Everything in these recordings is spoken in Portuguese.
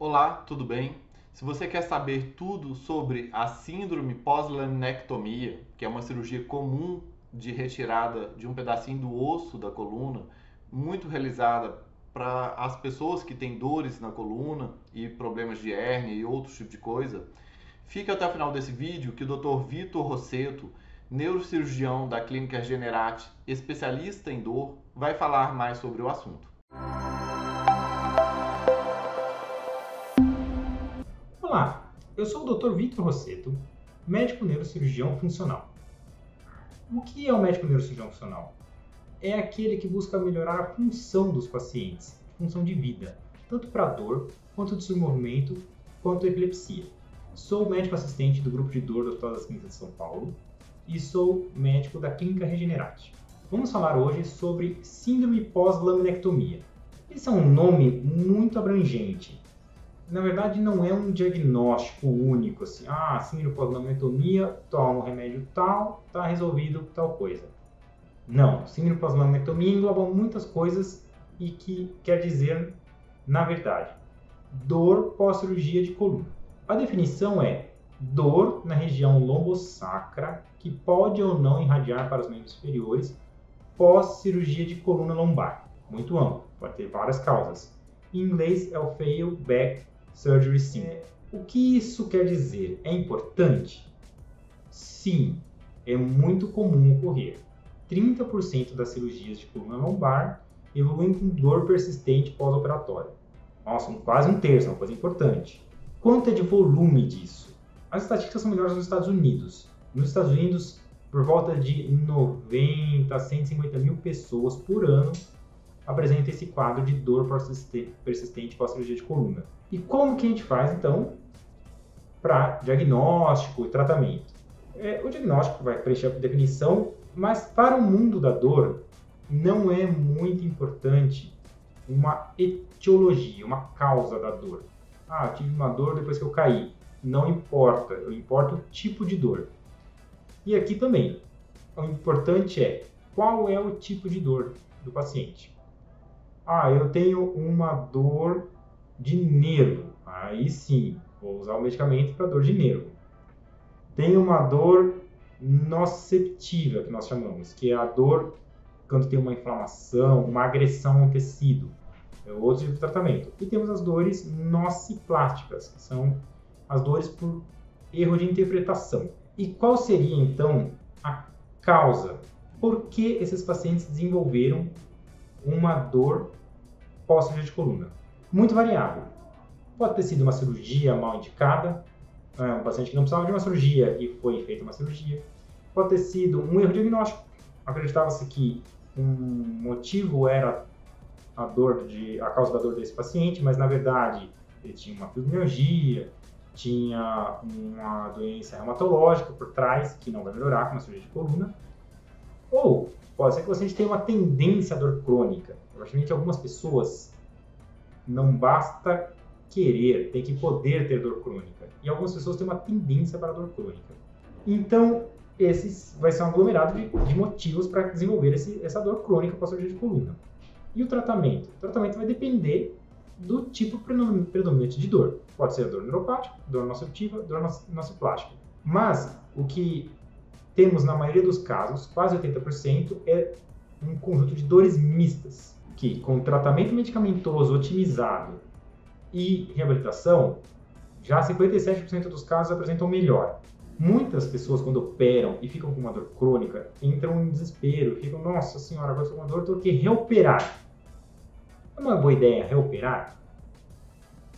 Olá, tudo bem? Se você quer saber tudo sobre a síndrome pós-laminectomia, que é uma cirurgia comum de retirada de um pedacinho do osso da coluna, muito realizada para as pessoas que têm dores na coluna e problemas de hérnia e outros tipos de coisa, fique até o final desse vídeo que o Dr. Vitor Rosseto, neurocirurgião da Clínica Generati, especialista em dor, vai falar mais sobre o assunto. Olá, eu sou o Dr. Vitor Rosseto, médico neurocirurgião funcional. O que é o médico neurocirurgião funcional? É aquele que busca melhorar a função dos pacientes, função de vida, tanto para dor, quanto desenvolvimento, quanto epilepsia. Sou médico assistente do grupo de dor do Hospital das Clínicas de São Paulo e sou médico da Clínica Regenerate. Vamos falar hoje sobre síndrome pós-laminectomia. Esse é um nome muito abrangente na verdade, não é um diagnóstico único, assim, ah, síndrome pós-laminectomia, toma um remédio tal, tá resolvido tal coisa. Não, síndrome pós-laminectomia engloba muitas coisas e que quer dizer, na verdade, dor pós-cirurgia de coluna. A definição é dor na região lombosacra que pode ou não irradiar para os membros superiores pós-cirurgia de coluna lombar. Muito amplo, pode ter várias causas. Em inglês é o fail back Surgery sim. É, o que isso quer dizer? É importante? Sim, é muito comum ocorrer. 30% das cirurgias de coluna lombar evoluem com dor persistente pós-operatória. Nossa, quase um terço, uma coisa importante. Quanto é de volume disso? As estatísticas são melhores nos Estados Unidos. Nos Estados Unidos, por volta de 90 a 150 mil pessoas por ano apresentam esse quadro de dor persistente pós-cirurgia de coluna. E como que a gente faz, então, para diagnóstico e tratamento? É, o diagnóstico vai preencher a definição, mas para o mundo da dor, não é muito importante uma etiologia, uma causa da dor. Ah, tive uma dor depois que eu caí. Não importa, importa o tipo de dor. E aqui também, o importante é qual é o tipo de dor do paciente. Ah, eu tenho uma dor de nervo. Aí sim, vou usar o medicamento para dor de nervo. Tem uma dor nociceptiva, que nós chamamos, que é a dor quando tem uma inflamação, uma agressão ao tecido. É outro tipo de tratamento. E temos as dores nociplásticas, que são as dores por erro de interpretação. E qual seria então a causa? Por que esses pacientes desenvolveram uma dor pós-cirurgia de coluna? Muito variável. Pode ter sido uma cirurgia mal indicada, né, um paciente que não precisava de uma cirurgia e foi feita uma cirurgia. Pode ter sido um erro diagnóstico. Acreditava-se que um motivo era a dor de a causa da dor desse paciente, mas na verdade ele tinha uma fibromialgia, tinha uma doença reumatológica por trás que não vai melhorar com uma cirurgia de coluna. Ou pode ser que o paciente tenha uma tendência à dor crônica. Provavelmente algumas pessoas não basta querer, tem que poder ter dor crônica. E algumas pessoas têm uma tendência para dor crônica. Então, esse vai ser um aglomerado de, de motivos para desenvolver esse, essa dor crônica com a cirurgia de coluna. E o tratamento? O tratamento vai depender do tipo predominante de dor. Pode ser dor neuropática, dor nociceptiva, dor nociplástica. Mas o que temos na maioria dos casos, quase 80%, é um conjunto de dores mistas que com tratamento medicamentoso otimizado e reabilitação, já 57% dos casos apresentam melhor. Muitas pessoas, quando operam e ficam com uma dor crônica, entram em desespero, ficam, nossa senhora, agora estou com uma dor, estou que reoperar. É uma boa ideia reoperar?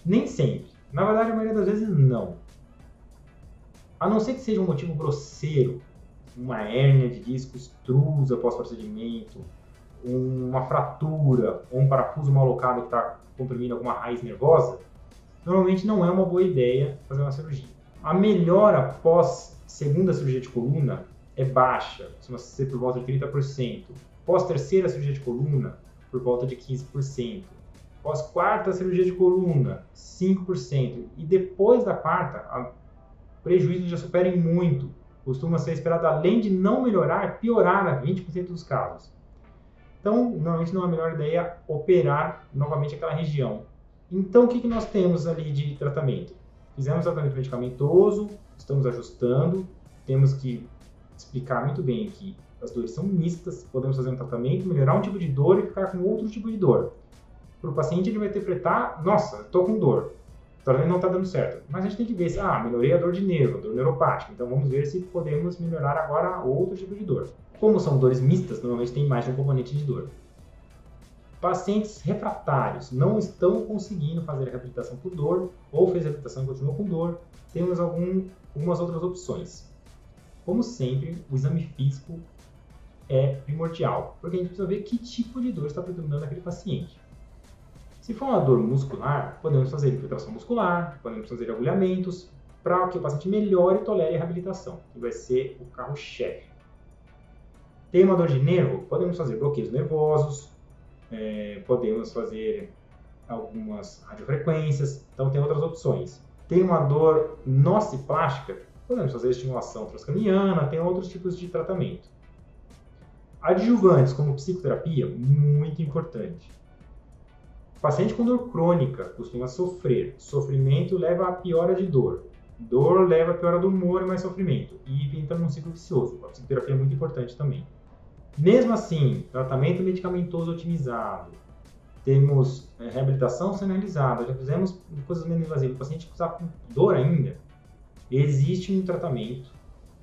Nem sempre. Na verdade, a maioria das vezes, não. A não ser que seja um motivo grosseiro, uma hérnia de disco extrusa pós-procedimento, uma fratura ou um parafuso mal alocado que está comprimindo alguma raiz nervosa, normalmente não é uma boa ideia fazer uma cirurgia. A melhora após segunda cirurgia de coluna é baixa, costuma ser por volta de 30%. Pós terceira cirurgia de coluna, por volta de 15%. Pós quarta cirurgia de coluna, 5%. E depois da quarta, o prejuízo já supera muito. Costuma ser esperado, além de não melhorar, piorar a 20% dos casos. Então, normalmente não é a melhor ideia operar novamente aquela região. Então, o que, que nós temos ali de tratamento? Fizemos tratamento medicamentoso, estamos ajustando, temos que explicar muito bem que as dores são mistas, podemos fazer um tratamento, melhorar um tipo de dor e ficar com outro tipo de dor. Para o paciente, ele vai interpretar, nossa, estou com dor, tratamento não está dando certo. Mas a gente tem que ver se, ah, melhorei a dor de nervo, dor neuropática, então vamos ver se podemos melhorar agora outro tipo de dor. Como são dores mistas, normalmente tem mais de um componente de dor. Pacientes refratários não estão conseguindo fazer a reabilitação por dor, ou fez a reabilitação e continuou com dor, temos algum, algumas outras opções. Como sempre, o exame físico é primordial, porque a gente precisa ver que tipo de dor está predominando naquele paciente. Se for uma dor muscular, podemos fazer infiltração muscular, podemos fazer agulhamentos, para que o paciente melhore e tolere a reabilitação, que vai ser o carro-chefe. Tem uma dor de nervo? Podemos fazer bloqueios nervosos, é, podemos fazer algumas radiofrequências, então tem outras opções. Tem uma dor nociplástica? Podemos fazer estimulação transcraniana, tem outros tipos de tratamento. Adjuvantes, como psicoterapia, muito importante. Paciente com dor crônica costuma sofrer. Sofrimento leva a piora de dor. Dor leva a piora do humor e mais sofrimento. E entra num ciclo vicioso. A psicoterapia é muito importante também. Mesmo assim, tratamento medicamentoso otimizado, temos é, reabilitação sinalizada, já fizemos coisas menos invasivas, o paciente está com dor ainda, existe um tratamento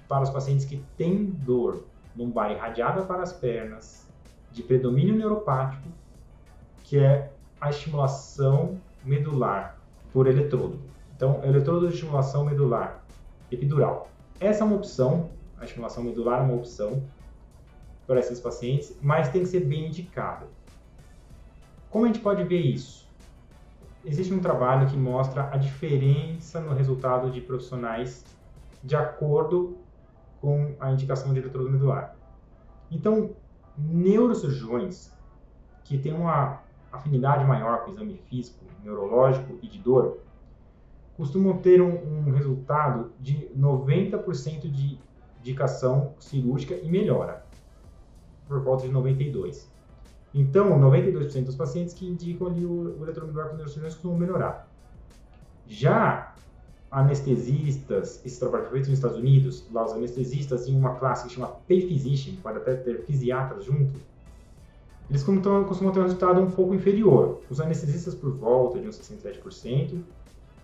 para os pacientes que têm dor lombar irradiada para as pernas, de predomínio neuropático, que é a estimulação medular por eletrodo. Então, eletrodo de estimulação medular epidural. Essa é uma opção, a estimulação medular é uma opção para esses pacientes, mas tem que ser bem indicada. Como a gente pode ver isso? Existe um trabalho que mostra a diferença no resultado de profissionais de acordo com a indicação de eletrodo medular. Então, neurocirurgiões que têm uma afinidade maior com o exame físico, neurológico e de dor, costumam ter um, um resultado de 90% de indicação cirúrgica e melhora, por volta de 92%. Então, 92% dos pacientes que indicam ali o, o com neurocirurgiões costumam melhorar. Já anestesistas, esse trabalho foi feito nos Estados Unidos, lá os anestesistas em uma classe que chama Pay Physician, pode até ter fisiatras junto, eles costumam, ter um resultado um pouco inferior. Os anestesistas por volta de uns 67%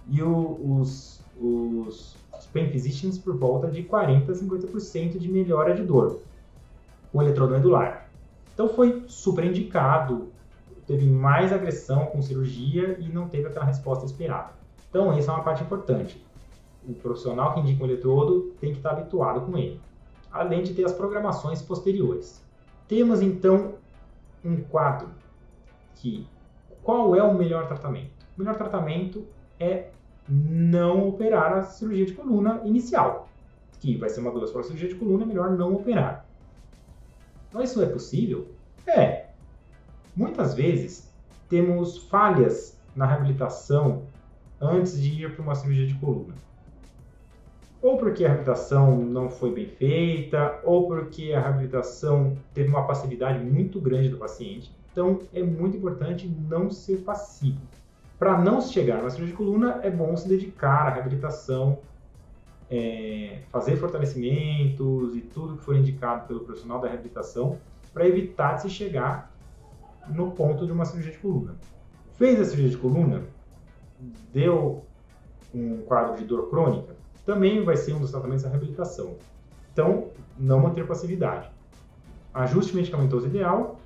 e o, os, os, os Pain Physicians por volta de 40% a 50% de melhora de dor com eletrodo medular. Então foi super indicado, teve mais agressão com cirurgia e não teve aquela resposta esperada. Então, essa é uma parte importante. O profissional que indica o eletrodo tem que estar habituado com ele, além de ter as programações posteriores. Temos então um quadro que qual é o melhor tratamento? O melhor tratamento é não operar a cirurgia de coluna inicial, que vai ser uma dor para a cirurgia de coluna, é melhor não operar. Então isso é possível? É. Muitas vezes temos falhas na reabilitação antes de ir para uma cirurgia de coluna. Ou porque a reabilitação não foi bem feita, ou porque a reabilitação teve uma passividade muito grande do paciente. Então, é muito importante não ser passivo. Para não chegar na cirurgia de coluna, é bom se dedicar à reabilitação, é, fazer fortalecimentos e tudo que for indicado pelo profissional da reabilitação para evitar de se chegar no ponto de uma cirurgia de coluna. Fez a cirurgia de coluna, deu um quadro de dor crônica, também vai ser um dos tratamentos da reabilitação. Então, não manter passividade. Ajuste medicamentoso ideal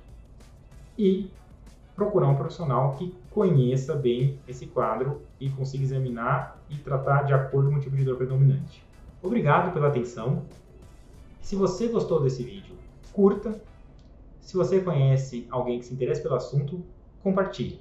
e procurar um profissional que conheça bem esse quadro e consiga examinar e tratar de acordo com o tipo de dor predominante. Obrigado pela atenção. Se você gostou desse vídeo, curta. Se você conhece alguém que se interessa pelo assunto, compartilhe.